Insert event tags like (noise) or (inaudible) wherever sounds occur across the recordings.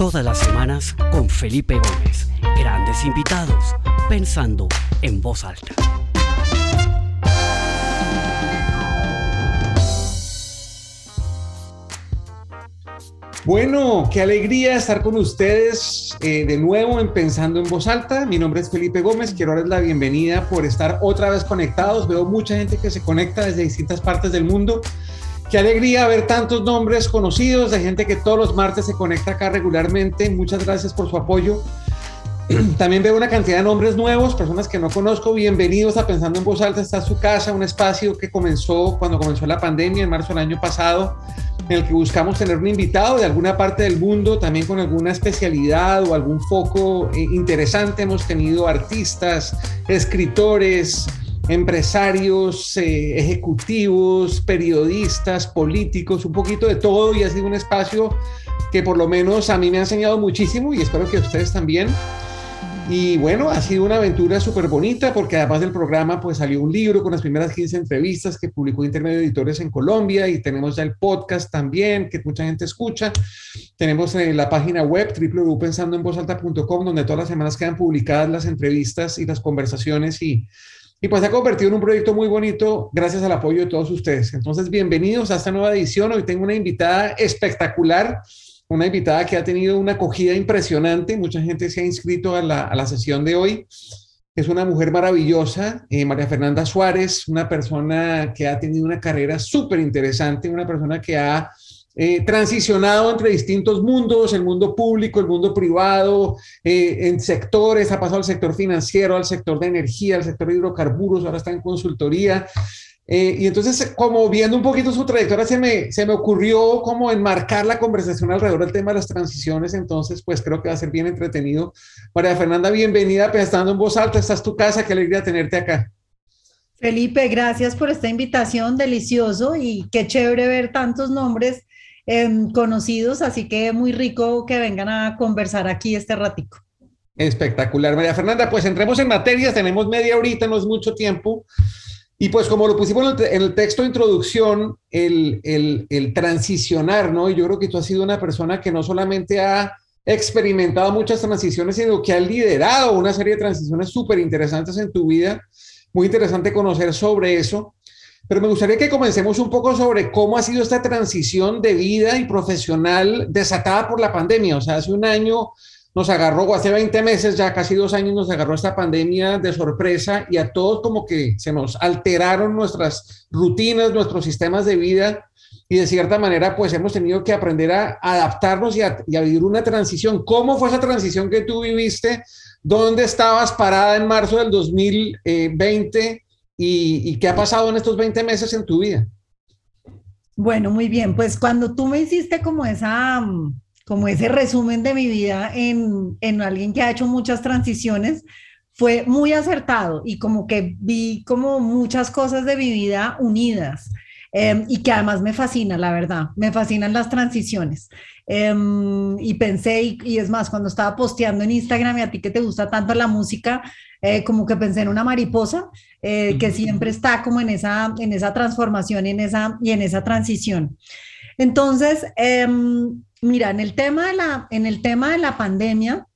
Todas las semanas con Felipe Gómez. Grandes invitados, pensando en voz alta. Bueno, qué alegría estar con ustedes eh, de nuevo en Pensando en Voz Alta. Mi nombre es Felipe Gómez, quiero darles la bienvenida por estar otra vez conectados. Veo mucha gente que se conecta desde distintas partes del mundo. Qué alegría ver tantos nombres conocidos de gente que todos los martes se conecta acá regularmente. Muchas gracias por su apoyo. (clears throat) También veo una cantidad de nombres nuevos, personas que no conozco. Bienvenidos a Pensando en Voz Alta. Está su casa, un espacio que comenzó cuando comenzó la pandemia en marzo del año pasado en el que buscamos tener un invitado de alguna parte del mundo, también con alguna especialidad o algún foco eh, interesante. Hemos tenido artistas, escritores, empresarios, eh, ejecutivos, periodistas, políticos, un poquito de todo y ha sido un espacio que por lo menos a mí me ha enseñado muchísimo y espero que a ustedes también. Y bueno, ha sido una aventura súper bonita porque además del programa pues salió un libro con las primeras 15 entrevistas que publicó Intermedio Editores en Colombia y tenemos ya el podcast también que mucha gente escucha. Tenemos eh, la página web www.pensandoenvozalta.com donde todas las semanas quedan publicadas las entrevistas y las conversaciones y, y pues se ha convertido en un proyecto muy bonito gracias al apoyo de todos ustedes. Entonces, bienvenidos a esta nueva edición. Hoy tengo una invitada espectacular una invitada que ha tenido una acogida impresionante. Mucha gente se ha inscrito a la, a la sesión de hoy. Es una mujer maravillosa, eh, María Fernanda Suárez, una persona que ha tenido una carrera súper interesante, una persona que ha eh, transicionado entre distintos mundos, el mundo público, el mundo privado, eh, en sectores, ha pasado al sector financiero, al sector de energía, al sector de hidrocarburos, ahora está en consultoría. Eh, y entonces, como viendo un poquito su trayectoria, se me, se me ocurrió como enmarcar la conversación alrededor del tema de las transiciones. Entonces, pues creo que va a ser bien entretenido. María Fernanda, bienvenida, pensando en voz alta. Esta es tu casa, qué alegría tenerte acá. Felipe, gracias por esta invitación, delicioso y qué chévere ver tantos nombres em, conocidos, así que muy rico que vengan a conversar aquí este ratico. Espectacular, María Fernanda. Pues entremos en materias, tenemos media horita, no es mucho tiempo. Y pues como lo pusimos en el texto de introducción, el, el, el, transicionar, ¿no? Y yo creo que tú has sido una persona que no solamente ha experimentado muchas transiciones, sino que ha liderado una serie de transiciones súper interesantes en tu vida. Muy interesante conocer sobre eso. Pero me gustaría que comencemos un poco sobre cómo ha sido esta transición de vida y profesional desatada por la pandemia. O sea, hace un año nos agarró, hace 20 meses, ya casi dos años, nos agarró esta pandemia de sorpresa y a todos como que se nos alteraron nuestras rutinas, nuestros sistemas de vida y de cierta manera pues hemos tenido que aprender a adaptarnos y a, vivir una transición. ¿Cómo fue esa transición que tú viviste? ¿Dónde estabas parada en marzo del 2020 y, qué ha pasado en estos 20 meses en tu vida? Bueno, muy bien, pues cuando tú me hiciste como esa como ese resumen de mi vida en, en alguien que ha hecho muchas transiciones, fue muy acertado y como que vi como muchas cosas de mi vida unidas. Em, y que además me fascina, la verdad, me fascinan las transiciones. Em, y pensé, y, es más, cuando estaba posteando en Instagram y a ti que te gusta tanto la música, eh, como que pensé en una mariposa eh, que siempre está como en esa, en esa transformación y en esa, y en esa transición. Entonces, em, Mira, en el tema de la, en el tema de la pandemia,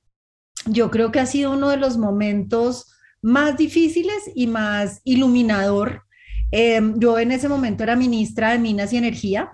yo creo que ha sido uno de los momentos más difíciles y más iluminador. Em, yo en ese momento era ministra de Minas y Energía.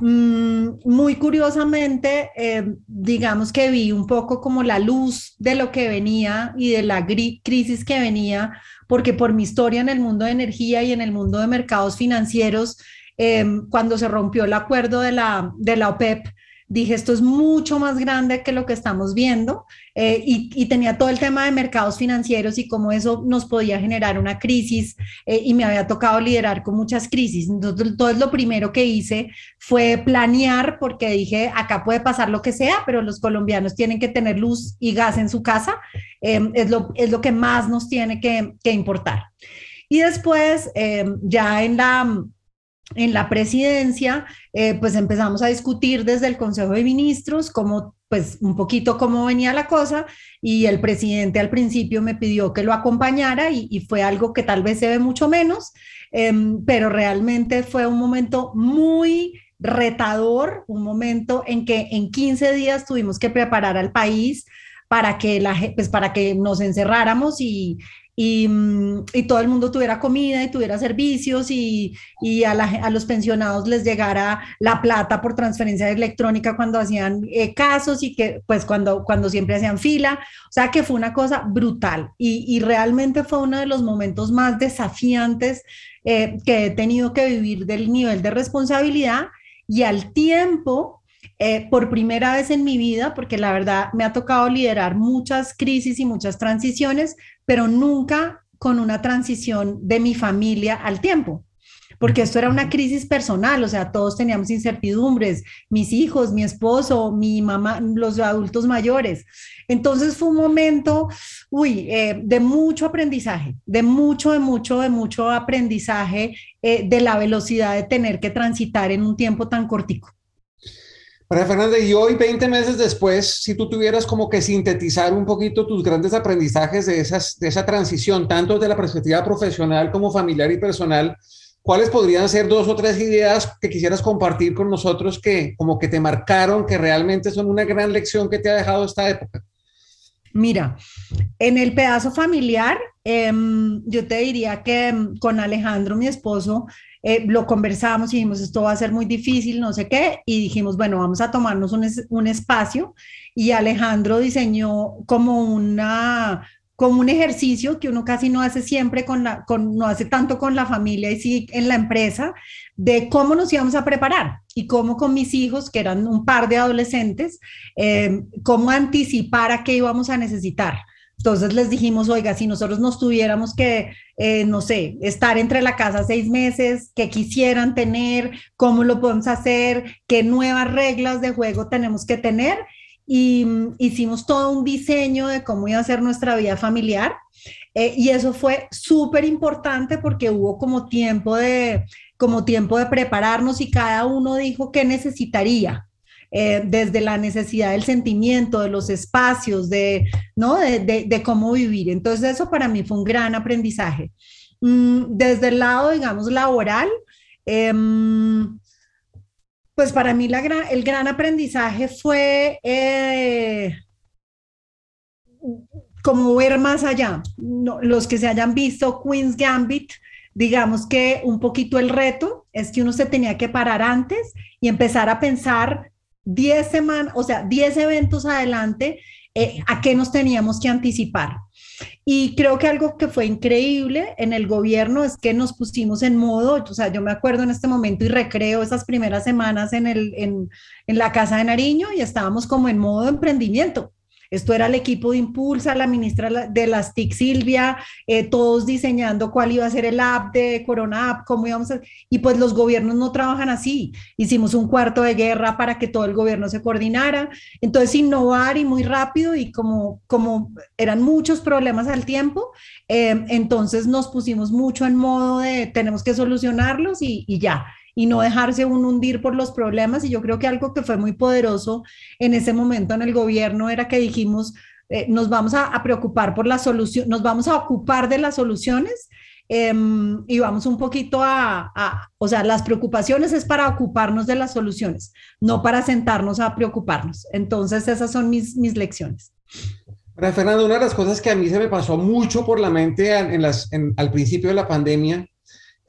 Mm, muy curiosamente, em, digamos que vi un poco como la luz de lo que venía y de la crisis que venía, porque por mi historia en el mundo de energía y en el mundo de mercados financieros, em, cuando se rompió el acuerdo de la, de la OPEP, dije, esto es mucho más grande que lo que estamos viendo eh, y, tenía todo el tema de mercados financieros y cómo eso nos podía generar una crisis eh, y me había tocado liderar con muchas crisis. Entonces, todo lo primero que hice fue planear porque dije, acá puede pasar lo que sea, pero los colombianos tienen que tener luz y gas en su casa, em, es, lo, es lo que más nos tiene que, que importar. Y después, em, ya en la en la presidencia, eh, pues empezamos a discutir desde el Consejo de Ministros cómo, pues un poquito cómo venía la cosa y el presidente al principio me pidió que lo acompañara y, fue algo que tal vez se ve mucho menos, em, pero realmente fue un momento muy retador, un momento en que en 15 días tuvimos que preparar al país para que, la, pues para que nos encerráramos y, Mm, y, todo el mundo tuviera comida y tuviera servicios y, y a, a, los pensionados les llegara la plata por transferencia electrónica cuando hacían eh, casos y que pues cuando, cuando siempre hacían fila. O sea que fue una cosa brutal y, y realmente fue uno de los momentos más desafiantes eh, que he tenido que vivir del nivel de responsabilidad y al tiempo eh, por primera vez en mi vida, porque la verdad me ha tocado liderar muchas crisis y muchas transiciones, pero nunca con una transición de mi familia al tiempo porque esto era una crisis personal, o sea, todos teníamos incertidumbres, mis hijos, mi esposo, mi mamá, los adultos mayores. Entonces fue un momento, uy, eh, de mucho aprendizaje, de mucho, de mucho, de mucho aprendizaje eh, de la velocidad de tener que transitar en un tiempo tan cortico. María Fernanda, y hoy, 20 meses después, si tú tuvieras como que sintetizar un poquito tus grandes aprendizajes de, esas, de esa transición, tanto desde la perspectiva profesional como familiar y personal, ¿cuáles podrían ser dos o tres ideas que quisieras compartir con nosotros que como que te marcaron, que realmente son una gran lección que te ha dejado esta época? Mira, en el pedazo familiar, em, yo te diría que em, con Alejandro, mi esposo, eh, lo conversamos y dijimos, esto va a ser muy difícil, no sé qué, y dijimos, bueno, vamos a tomarnos un, un espacio y Alejandro diseñó como una como un ejercicio que uno casi no hace siempre con la, con, no hace tanto con la familia y sí en la empresa, de cómo nos íbamos a preparar y cómo con mis hijos, que eran un par de adolescentes, eh, cómo anticipar a qué íbamos a necesitar. Entonces les dijimos, oiga, si nosotros nos tuviéramos que, eh, no sé, estar entre la casa seis meses, que quisieran tener, cómo lo podemos hacer, qué nuevas reglas de juego tenemos que tener. Y mm, hicimos todo un diseño de cómo iba a ser nuestra vida familiar. Eh, y eso fue súper importante porque hubo como tiempo de, como tiempo de prepararnos y cada uno dijo qué necesitaría. Eh, desde la necesidad del sentimiento, de los espacios, de, ¿no? de, cómo vivir. Entonces eso para mí fue un gran aprendizaje. Mm, desde el lado, digamos, laboral, em, pues para mí la el gran aprendizaje fue eh, como ver más allá. los que se hayan visto Queen's Gambit, digamos que un poquito el reto es que uno se tenía que parar antes y empezar a pensar 10 semanas, o sea, 10 eventos adelante, eh, a qué nos teníamos que anticipar. Y creo que algo que fue increíble en el gobierno es que nos pusimos en modo, o sea, yo me acuerdo en este momento y recreo esas primeras semanas en, el, en, en la Casa de Nariño y estábamos como en modo emprendimiento. Esto era el equipo de Impulsa, la ministra de las TIC Silvia, eh, todos diseñando cuál iba a ser el app de Corona App, cómo íbamos a... Y pues los gobiernos no trabajan así. Hicimos un cuarto de guerra para que todo el gobierno se coordinara. Entonces, innovar y muy rápido y como, como eran muchos problemas al tiempo, eh, entonces nos pusimos mucho en modo de tenemos que solucionarlos y, y ya y no dejarse un hundir por los problemas. Y yo creo que algo que fue muy poderoso en ese momento en el gobierno era que dijimos, eh, nos vamos a, preocupar por la solución, nos vamos a ocupar de las soluciones em, y vamos un poquito a, o sea, las preocupaciones es para ocuparnos de las soluciones, no para sentarnos a preocuparnos. Entonces, esas son mis, mis lecciones. Fernando, una de las cosas que a mí se me pasó mucho por la mente en las, al principio de la pandemia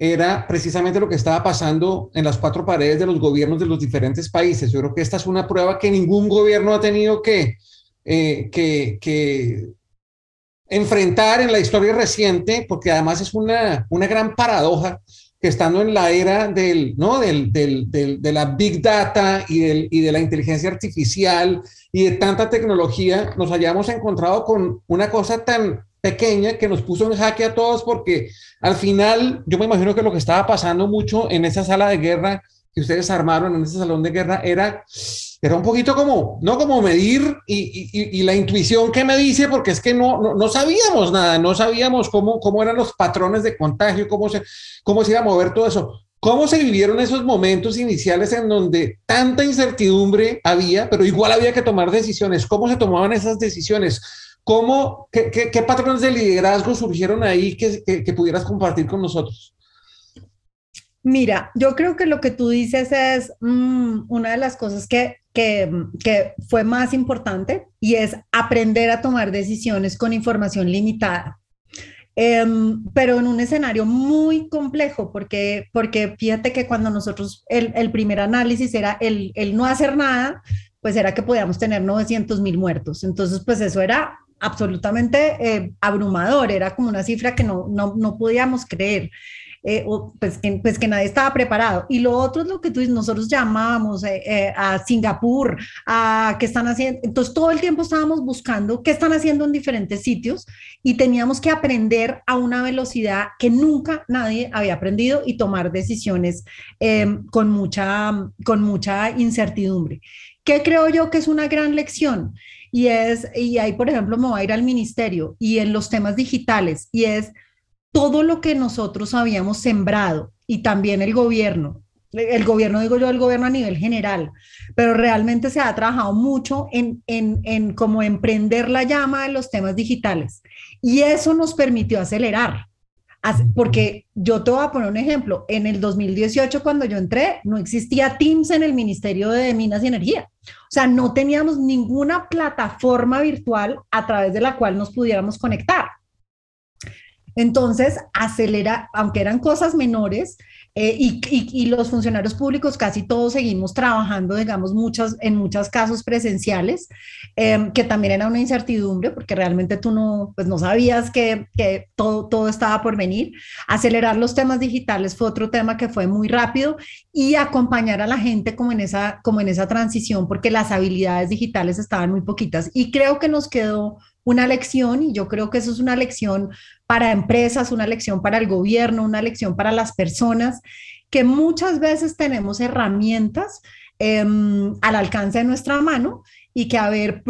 era precisamente lo que estaba pasando en las cuatro paredes de los gobiernos de los diferentes países. Yo creo que esta es una prueba que ningún gobierno ha tenido que, eh, enfrentar en la historia reciente, porque además es una, una gran paradoja que estando en la era de la big data y de la inteligencia artificial y de tanta tecnología, nos hayamos encontrado con una cosa tan pequeña que nos puso en jaque a todos porque al final yo me imagino que lo que estaba pasando mucho en esa sala de guerra que ustedes armaron en ese salón de guerra era, era un poquito como, no como medir y, y, la intuición que me dice, porque es que no, no, no, sabíamos nada, no sabíamos cómo, cómo eran los patrones de contagio, cómo se, cómo se iba a mover todo eso. ¿Cómo se vivieron esos momentos iniciales en donde tanta incertidumbre había, pero igual había que tomar decisiones? ¿Cómo se tomaban esas decisiones? ¿Cómo, qué, qué, patrones de liderazgo surgieron ahí que, que, pudieras compartir con nosotros? Mira, yo creo que lo que tú dices es mm, una de las cosas que, que, que, fue más importante y es aprender a tomar decisiones con información limitada. Em, pero en un escenario muy complejo, porque, porque fíjate que cuando nosotros, el, el primer análisis era el, el, no hacer nada, pues era que podíamos tener 900 mil muertos. Entonces, pues eso era absolutamente eh, abrumador, era como una cifra que no, no, no podíamos creer. Eh, pues, que, pues que nadie estaba preparado. Y lo otro es lo que tú nosotros llamábamos eh, eh, a Singapur, a qué están haciendo. Entonces todo el tiempo estábamos buscando qué están haciendo en diferentes sitios y teníamos que aprender a una velocidad que nunca nadie había aprendido y tomar decisiones con, mucha, con mucha incertidumbre. ¿Qué creo yo que es una gran lección? Y es, y ahí por ejemplo me voy a ir al ministerio y en los temas digitales, y es todo lo que nosotros habíamos sembrado y también el gobierno, el gobierno, digo yo, el gobierno a nivel general, pero realmente se ha trabajado mucho en, en, en como emprender la llama de los temas digitales y eso nos permitió acelerar. Porque yo te voy a poner un ejemplo. En el 2018, cuando yo entré, no existía Teams en el Ministerio de Minas y Energía. O sea, no teníamos ninguna plataforma virtual a través de la cual nos pudiéramos conectar. Entonces, acelera, aunque eran cosas menores, eh, y, los funcionarios públicos casi todos seguimos trabajando, digamos, muchos, en muchos casos presenciales, em, que también era una incertidumbre porque realmente tú no, pues no sabías que, que, todo, todo estaba por venir. Acelerar los temas digitales fue otro tema que fue muy rápido y acompañar a la gente como en esa, como en esa transición porque las habilidades digitales estaban muy poquitas. Y creo que nos quedó una lección y yo creo que eso es una lección para empresas, una lección para el gobierno, una lección para las personas, que muchas veces tenemos herramientas em, al alcance de nuestra mano y que haber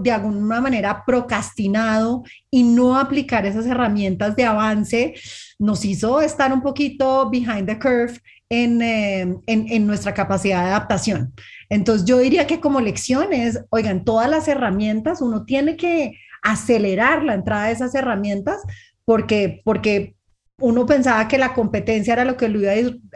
de alguna manera procrastinado y no aplicar esas herramientas de avance nos hizo estar un poquito behind the curve en, em, en, en nuestra capacidad de adaptación. Entonces yo diría que como lección es, oigan, todas las herramientas, uno tiene que acelerar la entrada de esas herramientas porque, porque uno pensaba que la competencia era lo que lo iba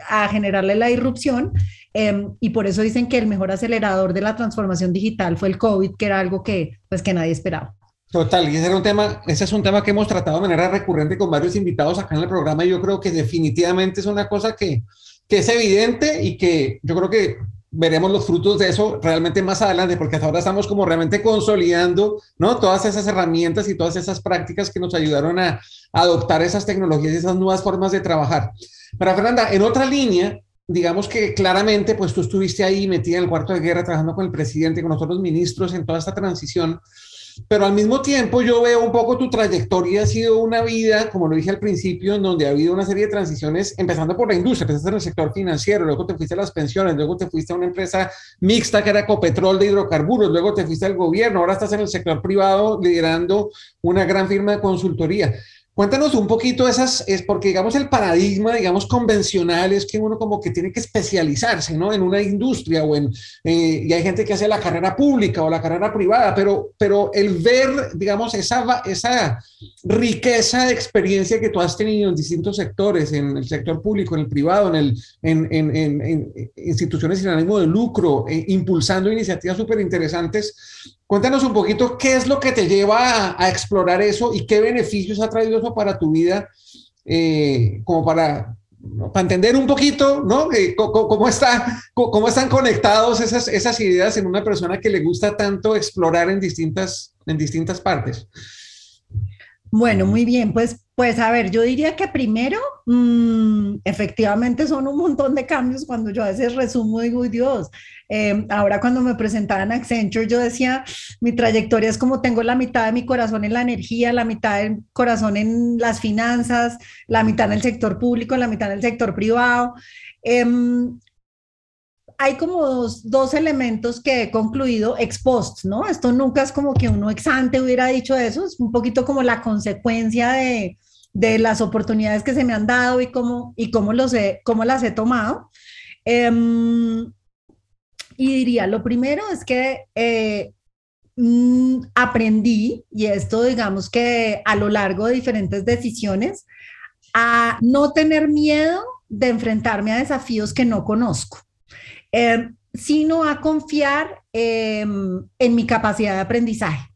a, generarle la irrupción em, y por eso dicen que el mejor acelerador de la transformación digital fue el COVID, que era algo que, pues, que nadie esperaba. Total, y ese, era un tema, ese es un tema que hemos tratado de manera recurrente con varios invitados acá en el programa y yo creo que definitivamente es una cosa que, que es evidente y que yo creo que veremos los frutos de eso realmente más adelante, porque hasta ahora estamos como realmente consolidando, ¿no? Todas esas herramientas y todas esas prácticas que nos ayudaron a, adoptar esas tecnologías y esas nuevas formas de trabajar. Pero Fernanda, en otra línea, digamos que claramente, pues tú estuviste ahí metida en el cuarto de guerra trabajando con el presidente, con nosotros ministros en toda esta transición pero al mismo tiempo yo veo un poco tu trayectoria ha sido una vida, como lo dije al principio, en donde ha habido una serie de transiciones, empezando por la industria, empezaste en el sector financiero, luego te fuiste a las pensiones, luego te fuiste a una empresa mixta que era Copetrol de hidrocarburos, luego te fuiste al gobierno, ahora estás en el sector privado liderando una gran firma de consultoría. Cuéntanos un poquito esas, es porque digamos el paradigma, digamos, convencional es que uno como que tiene que especializarse, ¿no? En una industria o en, eh, y hay gente que hace la carrera pública o la carrera privada, pero, pero el ver, digamos, esa, esa riqueza de experiencia que tú has tenido en distintos sectores, en el sector público, en el privado, en, el, en, en, en instituciones sin ánimo de lucro, eh, impulsando iniciativas súper interesantes, Cuéntanos un poquito qué es lo que te lleva a, explorar eso y qué beneficios ha traído eso para tu vida, eh, como para, entender un poquito, ¿no? Eh, cómo, está, cómo están conectados esas, esas ideas en una persona que le gusta tanto explorar en distintas, en distintas partes. Bueno, muy bien, pues, pues a ver, yo diría que primero, mm, efectivamente son un montón de cambios cuando yo a veces resumo, digo, Dios, eh, ahora cuando me presentaban Accenture, yo decía, mi trayectoria es como tengo la mitad de mi corazón en la energía, la mitad del corazón en las finanzas, la mitad en el sector público, la mitad en el sector privado. Em, hay como dos, elementos que he concluido ex post, ¿no? Esto nunca es como que uno ex ante hubiera dicho eso, es un poquito como la consecuencia de, las oportunidades que se me han dado y cómo, y cómo, los cómo las he tomado. Em, y diría, lo primero es que eh, mm, aprendí, y esto digamos que a lo largo de diferentes decisiones, a no tener miedo de enfrentarme a desafíos que no conozco, em, sino a confiar em, en mi capacidad de aprendizaje.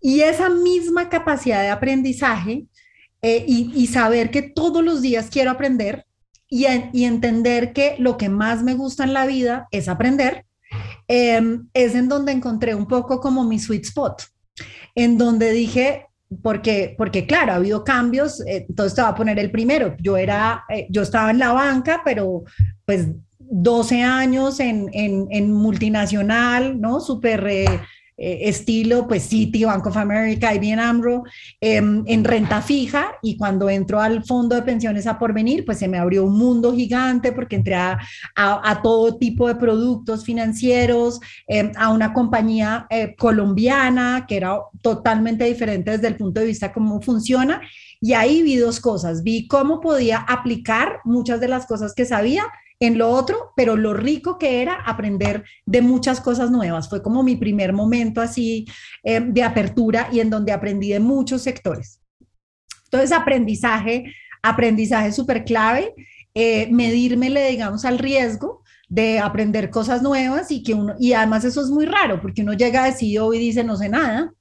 Y esa misma capacidad de aprendizaje eh, y, saber que todos los días quiero aprender y, entender que lo que más me gusta en la vida es aprender, em, es en donde encontré un poco como mi sweet spot, en donde dije, porque, porque claro, ha habido cambios, eh, entonces te voy a poner el primero, yo era, eh, yo estaba en la banca, pero pues 12 años en, en, multinacional, ¿no? Súper eh, eh, estilo, pues City, Bank of America, IBM AMRO, em, en renta fija y cuando entro al fondo de pensiones a porvenir, pues se me abrió un mundo gigante porque entré a, a, todo tipo de productos financieros, em, a una compañía eh, colombiana que era totalmente diferente desde el punto de vista cómo funciona. Y ahí vi dos cosas, vi cómo podía aplicar muchas de las cosas que sabía en lo otro, pero lo rico que era aprender de muchas cosas nuevas. Fue como mi primer momento así eh, de apertura y en donde aprendí de muchos sectores. Entonces, aprendizaje, aprendizaje súper clave, eh, medírmele, digamos, al riesgo de aprender cosas nuevas y que uno, y además eso es muy raro, porque uno llega a CEO y dice, no sé nada,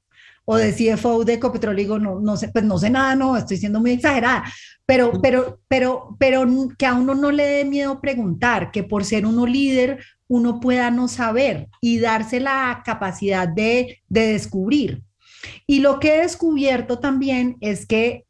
o de CFO de Ecopetrol, digo, no, no sé, pues no sé nada, no, estoy siendo muy exagerada, pero, pero, pero, pero que a uno no le dé miedo preguntar, que por ser uno líder, uno pueda no saber y darse la capacidad de, de descubrir. Y lo que he descubierto también es que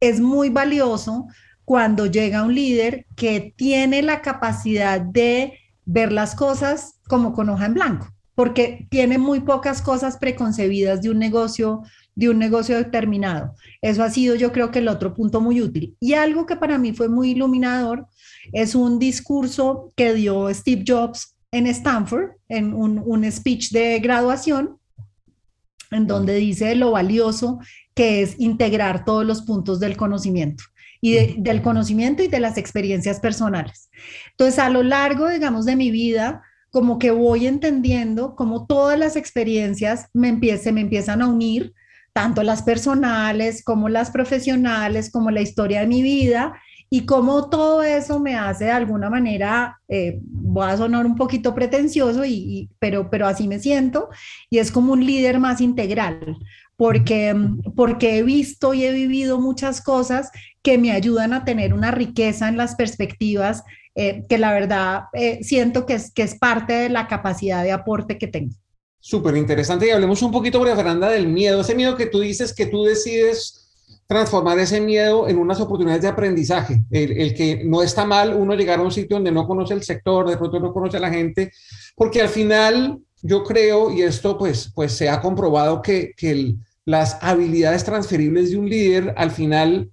es muy valioso cuando llega un líder que tiene la capacidad de ver las cosas como con hoja en blanco porque tiene muy pocas cosas preconcebidas de un negocio, de un negocio determinado. Eso ha sido yo creo que el otro punto muy útil. Y algo que para mí fue muy iluminador es un discurso que dio Steve Jobs en Stanford, en un, un speech de graduación, en donde dice lo valioso que es integrar todos los puntos del conocimiento y del conocimiento y de las experiencias personales. Entonces, a lo largo, digamos, de mi vida, como que voy entendiendo cómo todas las experiencias me se me empiezan a unir, tanto las personales como las profesionales, como la historia de mi vida, y cómo todo eso me hace de alguna manera, eh, voy a sonar un poquito pretencioso, y, pero, pero así me siento, y es como un líder más integral, porque, porque he visto y he vivido muchas cosas que me ayudan a tener una riqueza en las perspectivas eh, que la verdad eh, siento que es, que es parte de la capacidad de aporte que tengo. Súper interesante y hablemos un poquito, María Fernanda, del miedo, ese miedo que tú dices que tú decides transformar ese miedo en unas oportunidades de aprendizaje, el, que no está mal uno llegar a un sitio donde no conoce el sector, de pronto no conoce a la gente, porque al final yo creo, y esto pues, pues se ha comprobado que, que las habilidades transferibles de un líder al final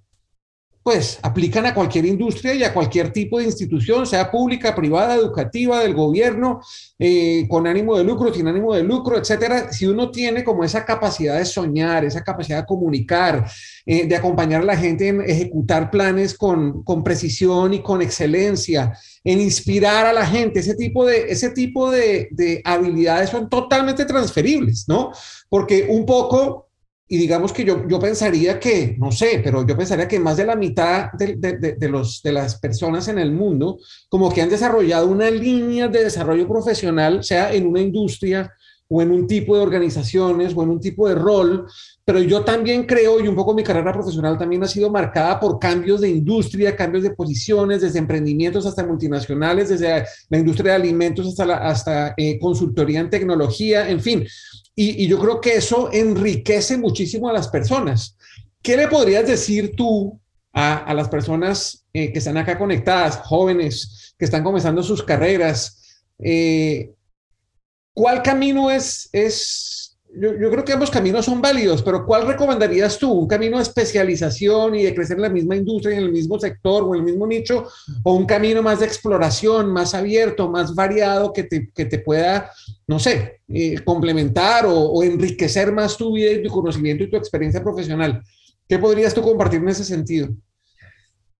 pues aplican a cualquier industria y a cualquier tipo de institución, sea pública, privada, educativa, del gobierno, eh, con ánimo de lucro, sin ánimo de lucro, etcétera. Si uno tiene como esa capacidad de soñar, esa capacidad de comunicar, eh, de acompañar a la gente en ejecutar planes con, con, precisión y con excelencia, en inspirar a la gente, ese tipo de, ese tipo de, de habilidades son totalmente transferibles, ¿no? Porque un poco y digamos que yo, yo pensaría que, no sé, pero yo pensaría que más de la mitad de, de, de, los, de las personas en el mundo como que han desarrollado una línea de desarrollo profesional, sea en una industria o en un tipo de organizaciones o en un tipo de rol, pero yo también creo, y un poco mi carrera profesional también ha sido marcada por cambios de industria, cambios de posiciones, desde emprendimientos hasta multinacionales, desde la industria de alimentos hasta, la, hasta eh, consultoría en tecnología, en fin. Y, yo creo que eso enriquece muchísimo a las personas. ¿Qué le podrías decir tú a, las personas eh, que están acá conectadas, jóvenes, que están comenzando sus carreras? Eh, ¿Cuál camino es, es yo, creo que ambos caminos son válidos, pero ¿cuál recomendarías tú? ¿Un camino de especialización y de crecer en la misma industria, en el mismo sector o en el mismo nicho? ¿O un camino más de exploración, más abierto, más variado, que te, que te pueda, no sé, eh, complementar o, o, enriquecer más tu vida y tu conocimiento y tu experiencia profesional? ¿Qué podrías tú compartir en ese sentido?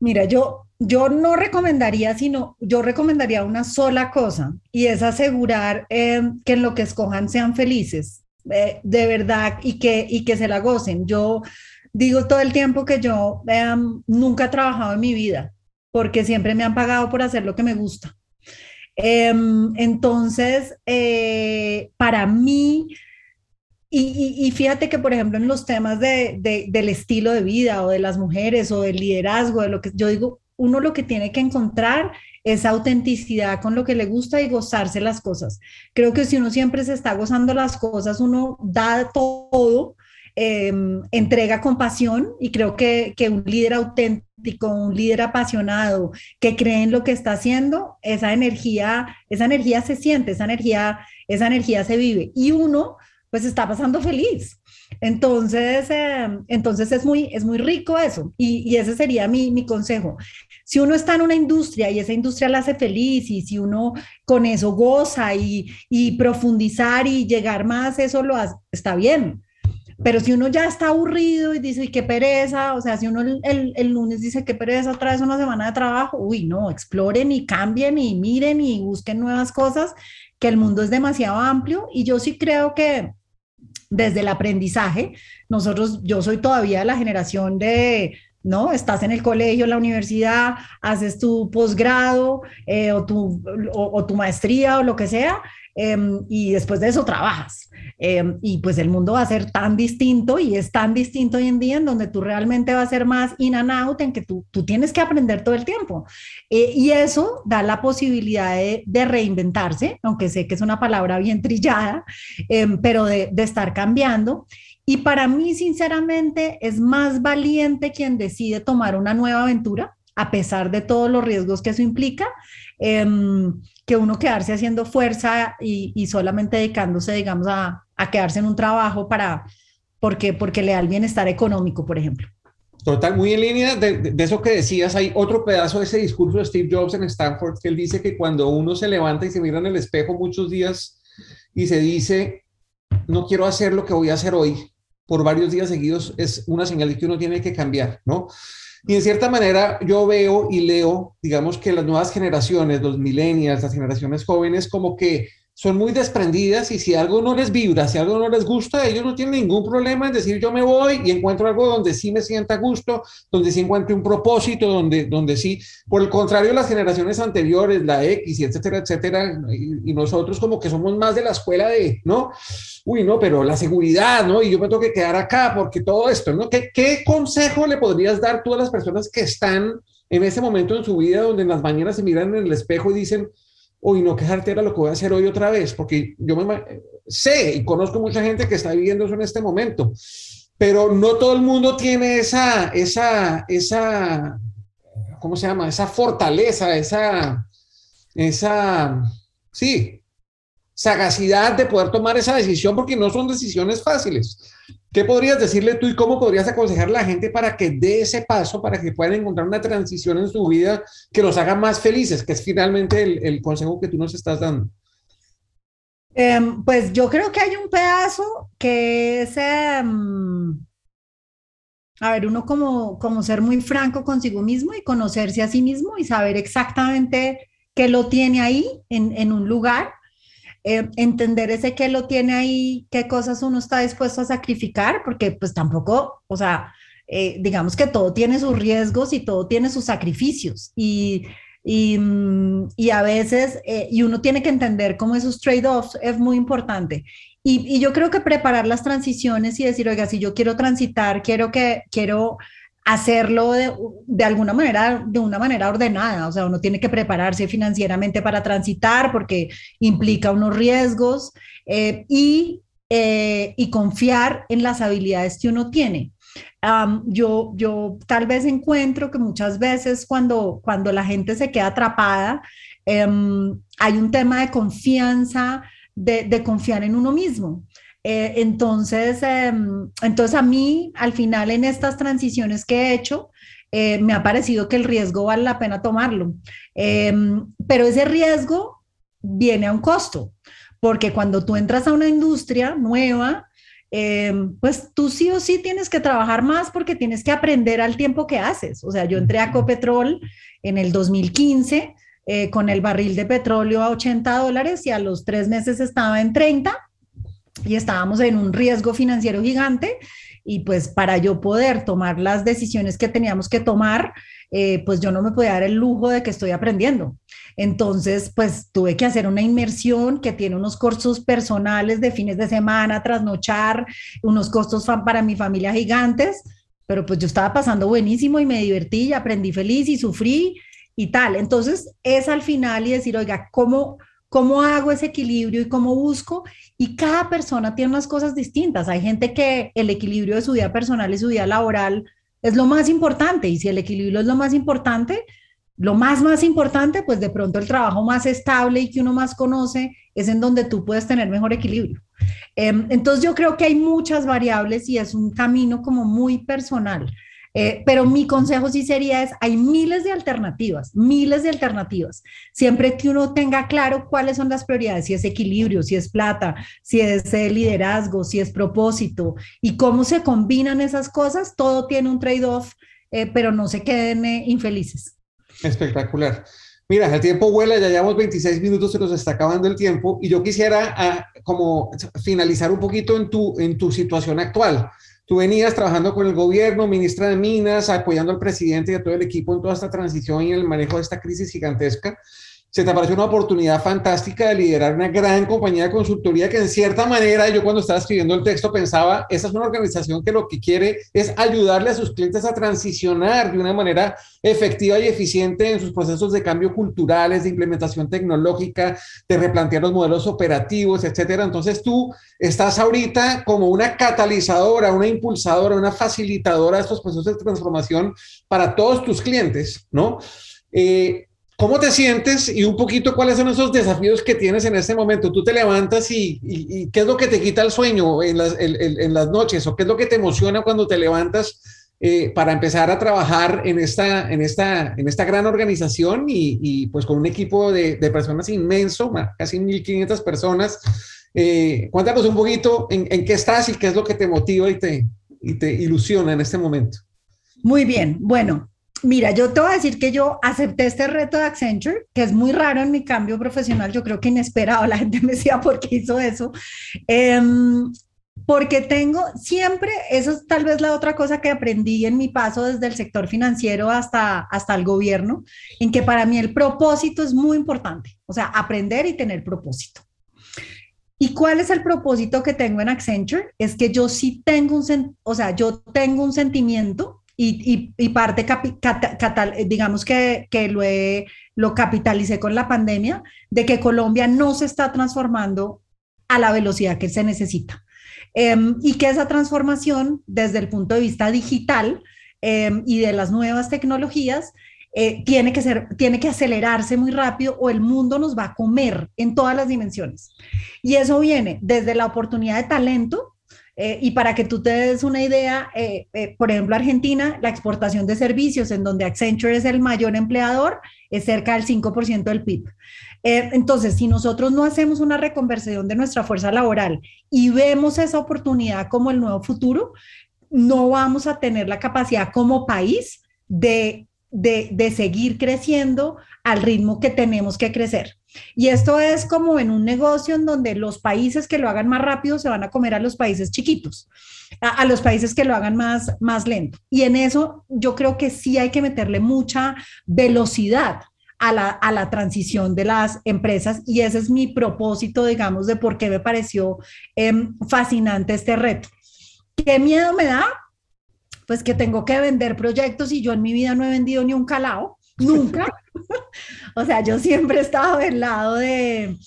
Mira, yo, yo no recomendaría, sino yo recomendaría una sola cosa y es asegurar eh, que en lo que escojan sean felices eh, de verdad y que, y que se la gocen. Yo digo todo el tiempo que yo em, nunca he trabajado en mi vida porque siempre me han pagado por hacer lo que me gusta. Em, entonces, eh, para mí, y, fíjate que, por ejemplo, en los temas de, del estilo de vida o de las mujeres o del liderazgo, de lo que yo digo, uno lo que tiene que encontrar es autenticidad con lo que le gusta y gozarse las cosas. Creo que si uno siempre se está gozando las cosas, uno da todo, em, entrega con pasión y creo que, que un líder auténtico, un líder apasionado, que cree en lo que está haciendo, esa energía, esa energía se siente, esa energía, esa energía se vive. Y uno pues está pasando feliz. Entonces, eh, entonces es muy, es muy rico eso. Y, ese sería mi, mi, consejo. Si uno está en una industria y esa industria la hace feliz y si uno con eso goza y, y profundizar y llegar más, eso lo hace, está bien. Pero si uno ya está aburrido y dice, qué pereza, o sea, si uno el, el, el, lunes dice, qué pereza, otra vez una semana de trabajo, uy, no, exploren y cambien y miren y busquen nuevas cosas, que el mundo es demasiado amplio y yo sí creo que desde el aprendizaje. Nosotros, yo soy todavía la generación de, ¿no? Estás en el colegio, la universidad, haces tu posgrado eh, o, tu, o, tu maestría o lo que sea, em, y después de eso trabajas. Em, y pues el mundo va a ser tan distinto y es tan distinto hoy en día en donde tú realmente vas a ser más in and out, en que tú, tú tienes que aprender todo el tiempo. Eh, y eso da la posibilidad de, de, reinventarse, aunque sé que es una palabra bien trillada, em, pero de, de estar cambiando. Y para mí, sinceramente, es más valiente quien decide tomar una nueva aventura, a pesar de todos los riesgos que eso implica. Em, que uno quedarse haciendo fuerza y, y solamente dedicándose, digamos, a, a, quedarse en un trabajo para, porque, porque le da el bienestar económico, por ejemplo. Total, muy en línea de, de, eso que decías, hay otro pedazo de ese discurso de Steve Jobs en Stanford que él dice que cuando uno se levanta y se mira en el espejo muchos días y se dice, no quiero hacer lo que voy a hacer hoy por varios días seguidos, es una señal de que uno tiene que cambiar, ¿no? Y en cierta manera yo veo y leo, digamos que las nuevas generaciones, los millennials, las generaciones jóvenes, como que son muy desprendidas y si algo no les vibra, si algo no les gusta, ellos no tienen ningún problema en decir yo me voy y encuentro algo donde sí me sienta gusto, donde sí encuentre un propósito, donde, donde sí. Por el contrario, las generaciones anteriores, la X etcétera, etcétera, y, y nosotros como que somos más de la escuela de, ¿no? Uy, no, pero la seguridad, ¿no? Y yo me tengo que quedar acá porque todo esto, ¿no? ¿Qué, qué consejo le podrías dar tú a las personas que están en ese momento en su vida donde en las mañanas se miran en el espejo y dicen, uy, no, qué era lo que voy a hacer hoy otra vez, porque yo me, sé y conozco mucha gente que está viviendo eso en este momento, pero no todo el mundo tiene esa, esa, esa, ¿cómo se llama? Esa fortaleza, esa, esa, sí, sagacidad de poder tomar esa decisión, porque no son decisiones fáciles. ¿Qué podrías decirle tú y cómo podrías aconsejar a la gente para que dé ese paso, para que puedan encontrar una transición en su vida que los haga más felices, que es finalmente el, consejo que tú nos estás dando? Um, pues yo creo que hay un pedazo que es, um, a ver, uno como, como ser muy franco consigo mismo y conocerse a sí mismo y saber exactamente qué lo tiene ahí en, en un lugar eh, entender ese que lo tiene ahí, qué cosas uno está dispuesto a sacrificar, porque pues tampoco, o sea, eh, digamos que todo tiene sus riesgos y todo tiene sus sacrificios y, y, mm, y a veces, eh, y uno tiene que entender cómo esos trade-offs es muy importante. Y, y, yo creo que preparar las transiciones y decir, oiga, si yo quiero transitar, quiero que, quiero hacerlo de, de, alguna manera, de una manera ordenada. O sea, uno tiene que prepararse financieramente para transitar porque implica unos riesgos eh, y, eh, y, confiar en las habilidades que uno tiene. Yo, yo tal vez encuentro que muchas veces cuando, cuando la gente se queda atrapada, um, hay un tema de confianza, de confiar en uno mismo. Eh, entonces, em, entonces, a mí, al final, en estas transiciones que he hecho, eh, me ha parecido que el riesgo vale la pena tomarlo. Em, pero ese riesgo viene a un costo, porque cuando tú entras a una industria nueva, em, pues tú sí o sí tienes que trabajar más porque tienes que aprender al tiempo que haces. O sea, yo entré a Ecopetrol en el 2015 eh, con el barril de petróleo a 80 dólares y a los tres meses estaba en 30 y estábamos en un riesgo financiero gigante y pues para yo poder tomar las decisiones que teníamos que tomar, eh, pues yo no me podía dar el lujo de que estoy aprendiendo. Entonces, pues tuve que hacer una inmersión que tiene unos costos personales de fines de semana, trasnochar, unos costos para mi familia gigantes, pero pues yo estaba pasando buenísimo y me divertí aprendí feliz y sufrí y tal. Entonces, es al final y decir, oiga, ¿cómo, cómo hago ese equilibrio y cómo busco? Y cada persona tiene unas cosas distintas. Hay gente que el equilibrio de su vida personal y su vida laboral es lo más importante. Y si el equilibrio es lo más importante, lo más, más importante, pues de pronto el trabajo más estable y que uno más conoce es en donde tú puedes tener mejor equilibrio. Em, entonces yo creo que hay muchas variables y es un camino como muy personal. Eh, pero mi consejo sí sería es, hay miles de alternativas, miles de alternativas. Siempre que uno tenga claro cuáles son las prioridades, si es equilibrio, si es plata, si es eh, liderazgo, si es propósito y cómo se combinan esas cosas, todo tiene un trade-off, eh, pero no se queden infelices. Espectacular. Mira, el tiempo vuela, ya llevamos 26 minutos, se nos está acabando el tiempo y yo quisiera ah, como finalizar un poquito en tu, en tu situación actual. Tú venías trabajando con el gobierno, ministra de Minas, apoyando al presidente y a todo el equipo en toda esta transición y en el manejo de esta crisis gigantesca se te pareció una oportunidad fantástica de liderar una gran compañía de consultoría que en cierta manera yo cuando estaba escribiendo el texto pensaba, esa es una organización que lo que quiere es ayudarle a sus clientes a transicionar de una manera efectiva y eficiente en sus procesos de cambio culturales, de implementación tecnológica, de replantear los modelos operativos, etcétera. Entonces tú estás ahorita como una catalizadora, una impulsadora, una facilitadora de estos procesos de transformación para todos tus clientes, ¿no? Eh, ¿Cómo te sientes y un poquito cuáles son esos desafíos que tienes en este momento? Tú te levantas y, qué es lo que te quita el sueño en las, noches o qué es lo que te emociona cuando te levantas eh, para empezar a trabajar en esta, en esta, en esta gran organización y, pues con un equipo de, personas inmenso, casi 1.500 personas. Eh, cuéntanos un poquito en, en, qué estás y qué es lo que te motiva y te, y te ilusiona en este momento. Muy bien, bueno, Mira, yo te voy a decir que yo acepté este reto de Accenture, que es muy raro en mi cambio profesional, yo creo que inesperado, la gente me decía, ¿por qué hizo eso? Em, porque tengo siempre, eso es tal vez la otra cosa que aprendí en mi paso desde el sector financiero hasta, hasta el gobierno, en que para mí el propósito es muy importante, o sea, aprender y tener propósito. ¿Y cuál es el propósito que tengo en Accenture? Es que yo sí tengo un, o sea, yo tengo un sentimiento y, parte, digamos que, lo, lo capitalicé con la pandemia, de que Colombia no se está transformando a la velocidad que se necesita. Em, y que esa transformación desde el punto de vista digital em, y de las nuevas tecnologías eh, tiene, que ser, tiene que acelerarse muy rápido o el mundo nos va a comer en todas las dimensiones. Y eso viene desde la oportunidad de talento, eh, y para que tú te des una idea, eh, eh, por ejemplo, Argentina, la exportación de servicios, en donde Accenture es el mayor empleador, es cerca del 5% del PIB. entonces, si nosotros no hacemos una reconversión de nuestra fuerza laboral y vemos esa oportunidad como el nuevo futuro, no vamos a tener la capacidad como país de, de, de seguir creciendo al ritmo que tenemos que crecer. Y esto es como en un negocio en donde los países que lo hagan más rápido se van a comer a los países chiquitos, a, los países que lo hagan más, más lento. Y en eso yo creo que sí hay que meterle mucha velocidad a la, a la, transición de las empresas y ese es mi propósito, digamos, de por qué me pareció em, fascinante este reto. ¿Qué miedo me da? Pues que tengo que vender proyectos y yo en mi vida no he vendido ni un calao, nunca. (laughs) (laughs) o sea, yo siempre he estado del lado de,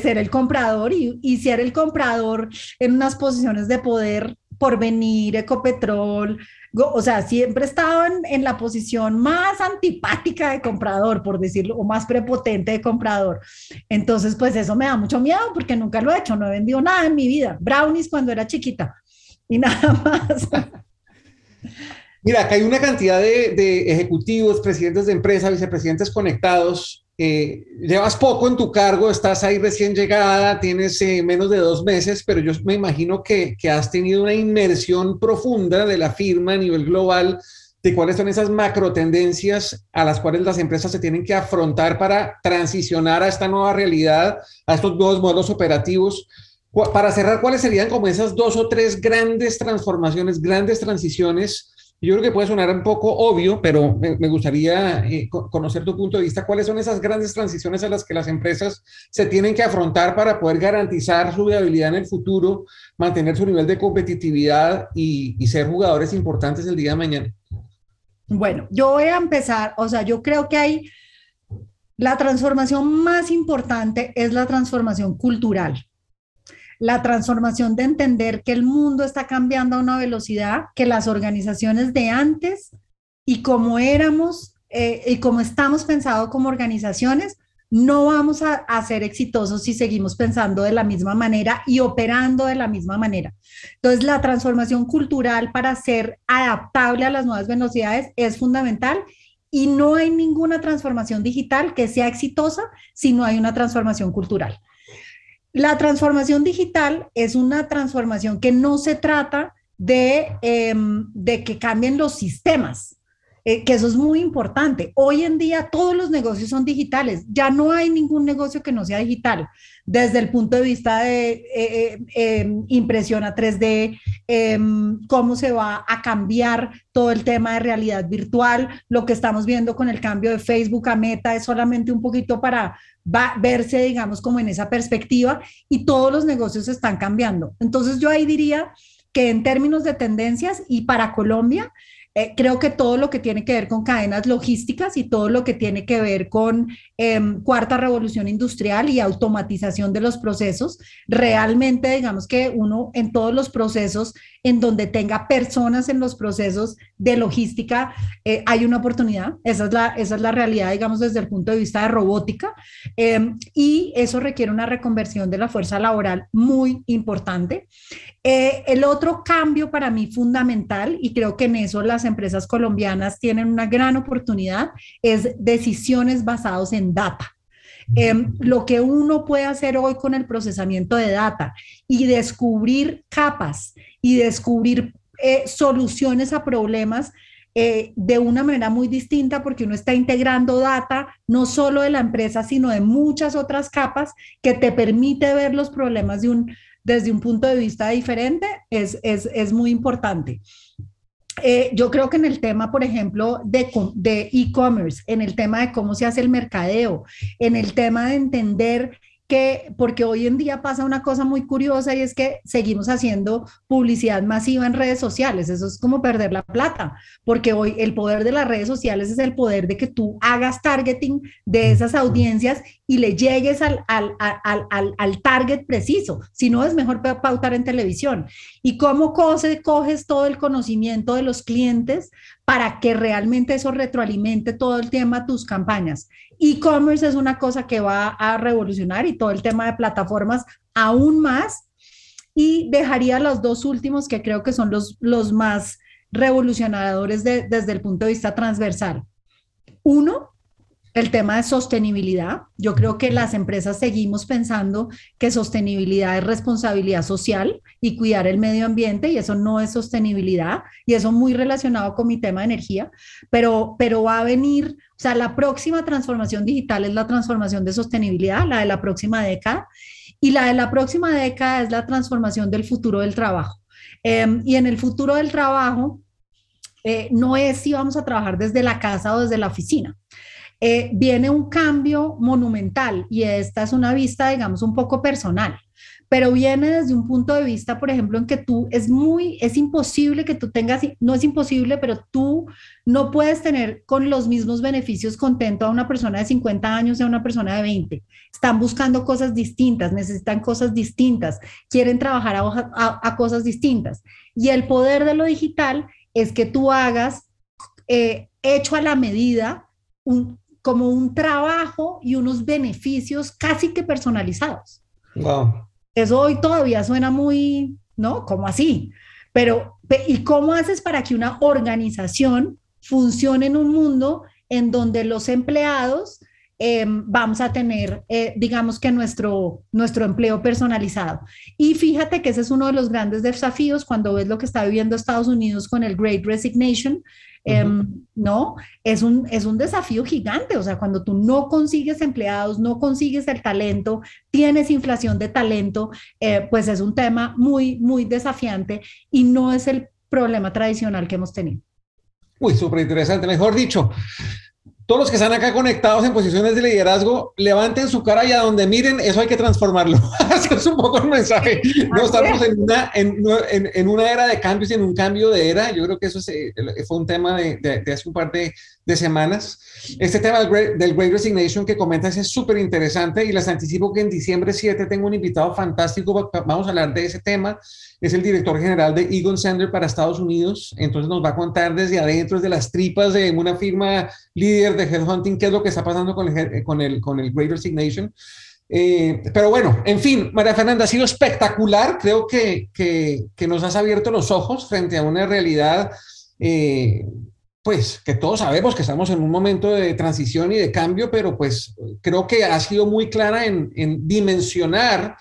ser el comprador y, y ser el comprador en unas posiciones de poder por venir, Ecopetrol, o sea, siempre he estado en, en, la posición más antipática de comprador, por decirlo, o más prepotente de comprador. Entonces, pues eso me da mucho miedo porque nunca lo he hecho, no he vendido nada en mi vida. Brownies cuando era chiquita y (laughs) nada más. Mira, acá hay una cantidad de, ejecutivos, presidentes de empresas, vicepresidentes conectados. Eh, llevas poco en tu cargo, estás ahí recién llegada, tienes eh, menos de dos meses, pero yo me imagino que, has tenido una inmersión profunda de la firma a nivel global de cuáles son esas macro tendencias a las cuales las empresas se tienen que afrontar para transicionar a esta nueva realidad, a estos nuevos modelos operativos. Para cerrar, ¿cuáles serían como esas dos o tres grandes transformaciones, grandes transiciones Yo creo que puede sonar un poco obvio, pero me, gustaría eh, conocer tu punto de vista. ¿Cuáles son esas grandes transiciones a las que las empresas se tienen que afrontar para poder garantizar su viabilidad en el futuro, mantener su nivel de competitividad y, y ser jugadores importantes el día de mañana? Bueno, yo voy a empezar, o sea, yo creo que hay la transformación más importante es la transformación cultural la transformación de entender que el mundo está cambiando a una velocidad que las organizaciones de antes y como éramos eh, y como estamos pensados como organizaciones, no vamos a, a, ser exitosos si seguimos pensando de la misma manera y operando de la misma manera. Entonces, la transformación cultural para ser adaptable a las nuevas velocidades es fundamental y no hay ninguna transformación digital que sea exitosa si no hay una transformación cultural. La transformación digital es una transformación que no se trata de, em, que cambien los sistemas, eh, que eso es muy importante. Hoy en día todos los negocios son digitales, ya no hay ningún negocio que no sea digital, desde el punto de vista de eh, eh, em, impresión a 3D, em, cómo se va a cambiar todo el tema de realidad virtual, lo que estamos viendo con el cambio de Facebook a Meta es solamente un poquito para verse, digamos, como en esa perspectiva y todos los negocios están cambiando. Entonces yo ahí diría que en términos de tendencias y para Colombia, eh, creo que todo lo que tiene que ver con cadenas logísticas y todo lo que tiene que ver con em, cuarta revolución industrial y automatización de los procesos, realmente digamos que uno en todos los procesos en donde tenga personas en los procesos de logística, eh, hay una oportunidad. Esa es, la, esa es la realidad, digamos, desde el punto de vista de robótica. Em, y eso requiere una reconversión de la fuerza laboral muy importante. Eh, el otro cambio para mí fundamental, y creo que en eso las empresas colombianas tienen una gran oportunidad, es decisiones basadas en data. Em, lo que uno puede hacer hoy con el procesamiento de data y descubrir capas y descubrir eh, soluciones a problemas eh, de una manera muy distinta porque uno está integrando data no solo de la empresa, sino de muchas otras capas que te permite ver los problemas desde un punto de vista diferente, es, es, es muy importante. Eh, yo creo que en el tema, por ejemplo, de e-commerce, en el tema de cómo se hace el mercadeo, en el tema de entender que, porque hoy en día pasa una cosa muy curiosa y es que seguimos haciendo publicidad masiva en redes sociales. Eso es como perder la plata, porque hoy el poder de las redes sociales es el poder de que tú hagas targeting de esas audiencias y le llegues al, al, al, al target preciso. Si no, es mejor pautar en televisión. ¿Y cómo coges todo el conocimiento de los clientes para que realmente eso retroalimente todo el tema tus campañas? E-commerce es una cosa que va a revolucionar y todo el tema de plataformas aún más. Y dejaría los dos últimos que creo que son los, los más revolucionadores desde el punto de vista transversal. Uno, el tema de sostenibilidad. Yo creo que las empresas seguimos pensando que sostenibilidad es responsabilidad social y cuidar el medio ambiente y eso no es sostenibilidad y eso muy relacionado con mi tema de energía, pero, pero va a venir, o sea, la próxima transformación digital es la transformación de sostenibilidad, la de la próxima década y la de la próxima década es la transformación del futuro del trabajo. Em, y en el futuro del trabajo, eh, no es si vamos a trabajar desde la casa o desde la oficina. Eh, viene un cambio monumental y esta es una vista, digamos, un poco personal, pero viene desde un punto de vista, por ejemplo, en que tú es muy, es imposible que tú tengas, no es imposible, pero tú no puedes tener con los mismos beneficios contento a una persona de 50 años y a una persona de 20. Están buscando cosas distintas, necesitan cosas distintas, quieren trabajar a, cosas distintas. Y el poder de lo digital es que tú hagas eh, hecho a la medida un, como un trabajo y unos beneficios casi que personalizados. Wow. Eso hoy todavía suena muy, ¿no? Como así. Pero, ¿y cómo haces para que una organización funcione en un mundo en donde los empleados em, vamos a tener, eh, digamos que nuestro, nuestro empleo personalizado. Y fíjate que ese es uno de los grandes desafíos cuando ves lo que está viviendo Estados Unidos con el Great Resignation, Em, ¿no? Es un, es un desafío gigante, o sea, cuando tú no consigues empleados, no consigues el talento, tienes inflación de talento, eh, pues es un tema muy, muy desafiante y no es el problema tradicional que hemos tenido. Uy, súper interesante. Mejor dicho, todos los que están acá conectados en posiciones de liderazgo, levanten su cara y a donde miren, eso hay que transformarlo. (laughs) Así es un poco el mensaje. No estamos en una, en, en, una era de cambios y en un cambio de era. Yo creo que eso fue un tema de, de, hace un par de, de, semanas. Este tema del great, Resignation que comentas es súper interesante y les anticipo que en diciembre 7 tengo un invitado fantástico. Vamos a hablar de ese tema es el director general de Egon Sender para Estados Unidos, entonces nos va a contar desde adentro, desde las tripas de una firma líder de headhunting, qué es lo que está pasando con el, con el, con el Great Resignation. Eh, pero bueno, en fin, María Fernanda, ha sido espectacular, creo que, que, que nos has abierto los ojos frente a una realidad, eh, pues que todos sabemos que estamos en un momento de transición y de cambio, pero pues creo que ha sido muy clara en, en dimensionar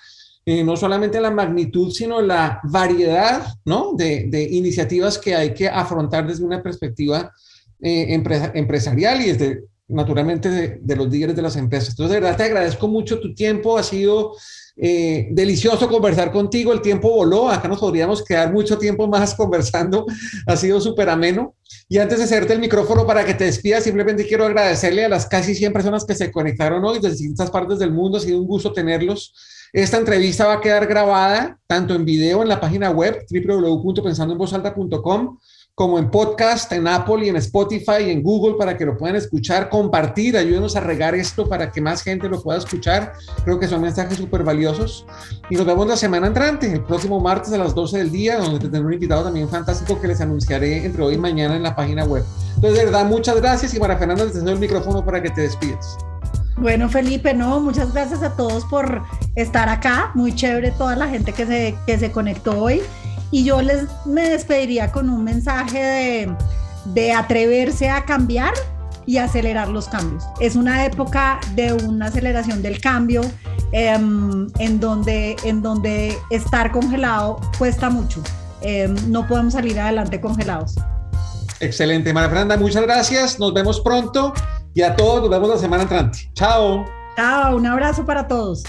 eh, no solamente la magnitud, sino la variedad ¿no? de, de, iniciativas que hay que afrontar desde una perspectiva eh, empresarial y desde, naturalmente, de, de, los líderes de las empresas. Entonces, de verdad, te agradezco mucho tu tiempo, ha sido eh, delicioso conversar contigo, el tiempo voló, acá nos podríamos quedar mucho tiempo más (laughs) conversando, ha sido súper ameno. Y antes de hacerte el micrófono para que te despidas, simplemente quiero agradecerle a las casi 100 personas que se conectaron hoy desde distintas partes del mundo, ha sido un gusto tenerlos. Esta entrevista va a quedar grabada tanto en video en la página web www.pensandoenvozalta.com como en podcast, en Apple y en Spotify y en Google para que lo puedan escuchar, compartir, ayúdenos a regar esto para que más gente lo pueda escuchar. Creo que son mensajes súper valiosos. Y nos vemos la semana entrante, el próximo martes a las 12 del día, donde tendré un invitado también fantástico que les anunciaré entre hoy y mañana en la página web. Entonces, de verdad, muchas gracias y para Fernando, te cedo el micrófono para que te despides. Bueno, Felipe, no, muchas gracias a todos por estar acá. Muy chévere toda la gente que se, que se conectó hoy. Y yo les me despediría con un mensaje de, de atreverse a cambiar y acelerar los cambios. Es una época de una aceleración del cambio em, en, donde, en donde estar congelado cuesta mucho. Em, no podemos salir adelante congelados. Excelente, María Fernanda, muchas gracias. Nos vemos pronto y a todos nos vemos la semana entrante. Chao. Chao, un abrazo para todos.